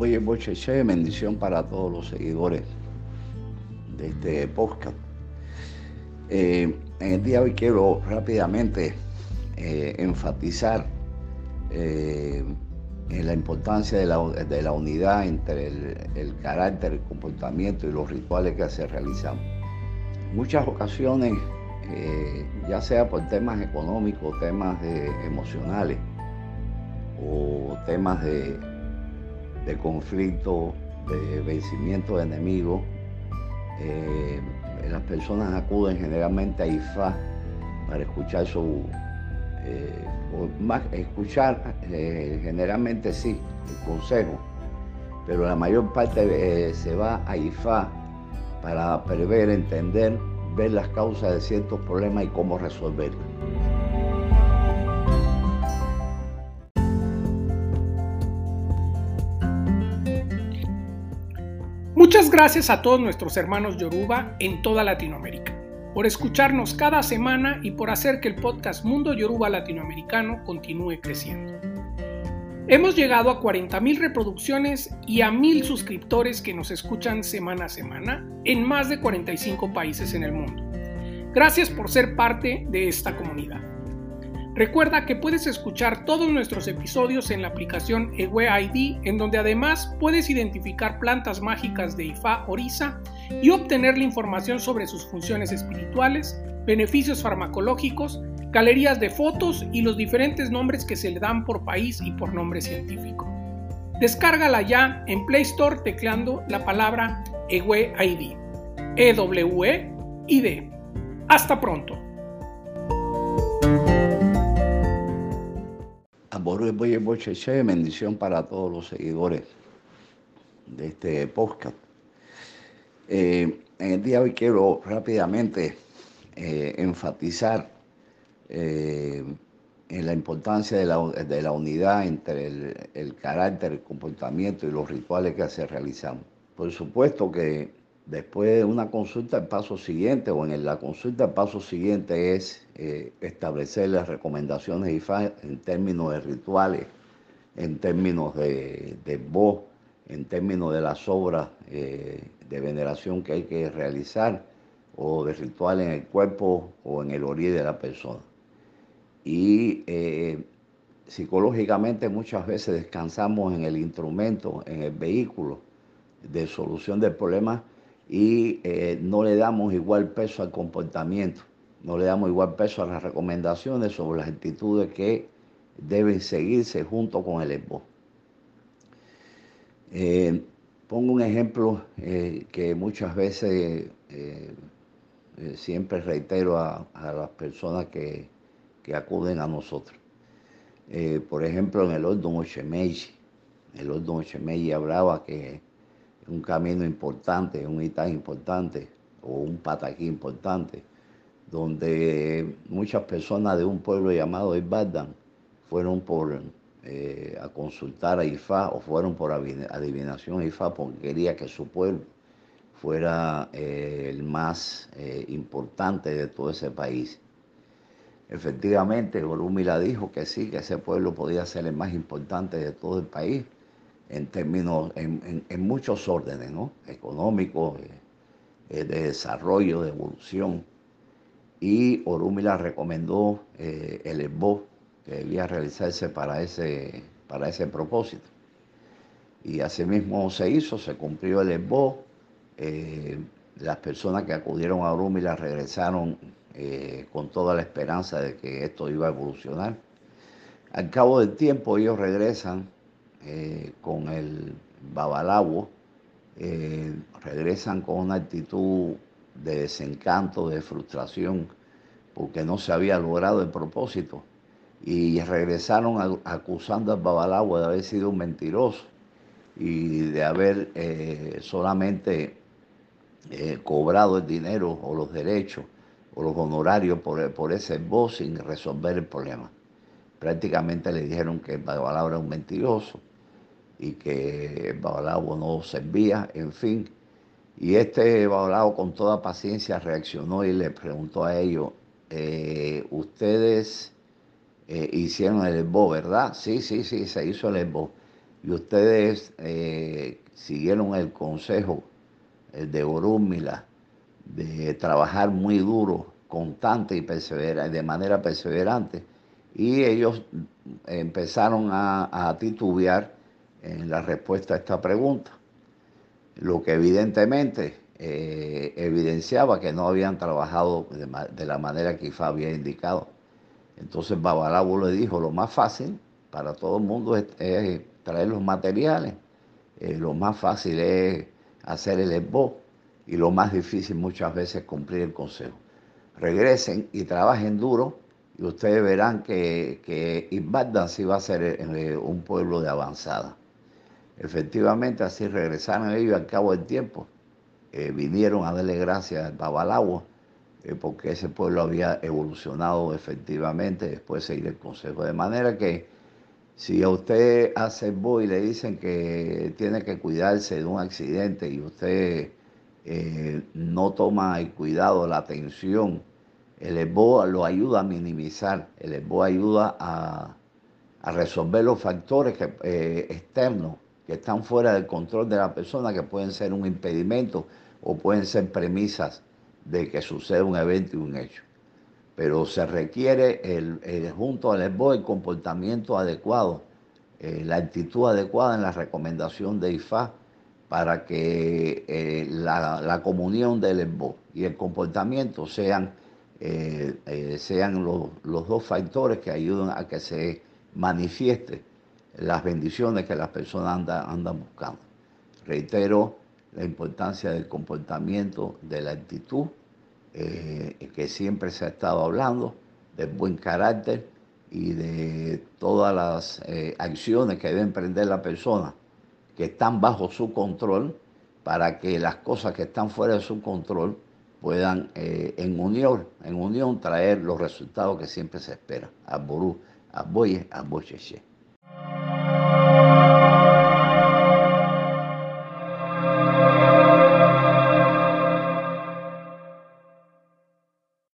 Bocheche, bendición para todos los seguidores de este podcast. Eh, en el día de hoy quiero rápidamente eh, enfatizar eh, la importancia de la, unidad entre el, carácter, el comportamiento y los rituales que se realizan. Muchas ocasiones, ya sea por temas económicos, temas emocionales o temas de, de conflicto, de vencimiento de enemigos, eh, las personas acuden generalmente a IFA para escuchar su, eh, más escuchar eh, generalmente sí, el consejo, pero la mayor parte se va a IFA para prever, entender, ver las causas de ciertos problemas y cómo resolverlos. Muchas gracias a todos nuestros hermanos Yoruba en toda Latinoamérica por escucharnos cada semana y por hacer que el podcast Mundo Yoruba Latinoamericano continúe creciendo. Hemos llegado a 40.000 reproducciones y a 1.000 suscriptores que nos escuchan semana a semana en más de 45 países en el mundo. Gracias por ser parte de esta comunidad. Recuerda que puedes escuchar todos nuestros episodios en la aplicación Ewe ID, en donde además puedes identificar plantas mágicas de Ifa Orisa y obtener la información sobre sus funciones espirituales, beneficios farmacológicos, galerías de fotos y los diferentes nombres que se le dan por país y por nombre científico. Descárgala ya en Play Store tecleando la palabra Ewe ID. E-W-E-I-D. Hasta pronto. Bendición para todos los seguidores de este podcast. Eh, en el día de hoy quiero rápidamente eh, enfatizar eh, la importancia de la, unidad entre el, el, carácter, el comportamiento y los rituales que se realizan. Por supuesto que Después de una consulta, el paso siguiente, o en la consulta, el paso siguiente es eh, establecer las recomendaciones IFA en términos de rituales, en términos de, voz, en términos de las obras eh, de veneración que hay que realizar, o de rituales en el cuerpo o en el origen de la persona. Y eh, psicológicamente muchas veces descansamos en el instrumento, en el vehículo de solución del problema y eh, no le damos igual peso al comportamiento, no le damos igual peso a las recomendaciones sobre las actitudes que deben seguirse junto con el ESBO. Eh, pongo un ejemplo eh, que muchas veces siempre reitero a, las personas que, acuden a nosotros. por ejemplo, en el Ordon Ochemeji, el Ordon Ochemeji hablaba que un camino importante, un itá importante o un pataquí importante, donde muchas personas de un pueblo llamado Ibadan fueron por eh, a consultar a Ifá o fueron por adivinación a Ifá porque quería que su pueblo fuera eh, el más eh, importante de todo ese país. Efectivamente, Orúmila dijo que sí, que ese pueblo podía ser el más importante de todo el país en términos, en, muchos órdenes, ¿no? Económicos, eh, eh, de desarrollo, de evolución. Y Orúmila recomendó eh, el ESBO que debía realizarse para ese, para ese propósito. Y asimismo se hizo, se cumplió el ESBO. las personas que acudieron a Orúmila regresaron con toda la esperanza de que esto iba a evolucionar. Al cabo del tiempo ellos regresan eh, con el babalawo, eh, regresan con una actitud de desencanto, de frustración, porque no se había logrado el propósito. Y regresaron acusando al babalawo de haber sido un mentiroso y de haber eh, solamente cobrado el dinero o los derechos o los honorarios por, por ese voz sin resolver el problema. Prácticamente le dijeron que el era un mentiroso y que Babalao no servía, en fin. Y este Babalao con toda paciencia reaccionó y le preguntó a ellos, eh, ustedes eh, hicieron el ESBO, ¿verdad? Sí, sí, sí, se hizo el ESBO. y ustedes eh, siguieron el consejo de Orúmila de trabajar muy duro, constante y de manera perseverante, y ellos empezaron a, titubear en la respuesta a esta pregunta, lo que evidentemente eh, evidenciaba que no habían trabajado de, la manera que IFA había indicado. Entonces Babalabo le dijo, lo más fácil para todo el mundo es, traer los materiales, eh, lo más fácil es hacer el esbo y lo más difícil muchas veces es cumplir el consejo. Regresen y trabajen duro y ustedes verán que, que sí va a ser eh, un pueblo de avanzada. Efectivamente, así regresaron ellos al cabo del tiempo. Eh, vinieron a darle gracias al Babalagua, eh, porque ese pueblo había evolucionado efectivamente después de ir el consejo. De manera que si a usted hace voy y le dicen que tiene que cuidarse de un accidente y usted no toma el cuidado, la atención, el EBO lo ayuda a minimizar, el EBO ayuda a, resolver los factores eh, externos que están fuera del control de la persona, que pueden ser un impedimento o pueden ser premisas de que suceda un evento y un hecho. Pero se requiere el, junto al EBO el comportamiento adecuado, eh, la actitud adecuada en la recomendación de IFA para que eh, la, comunión del EBO y el comportamiento sean eh, sean los, dos factores que ayudan a que se manifieste las bendiciones que las personas andan, buscando. Reitero la importancia del comportamiento, de la actitud, eh, que siempre se ha estado hablando, del buen carácter y de todas las acciones que debe emprender la persona que están bajo su control para que las cosas que están fuera de su control puedan eh, en unión, en unión traer los resultados que siempre se espera. A Ború, a Boye, a Bocheche.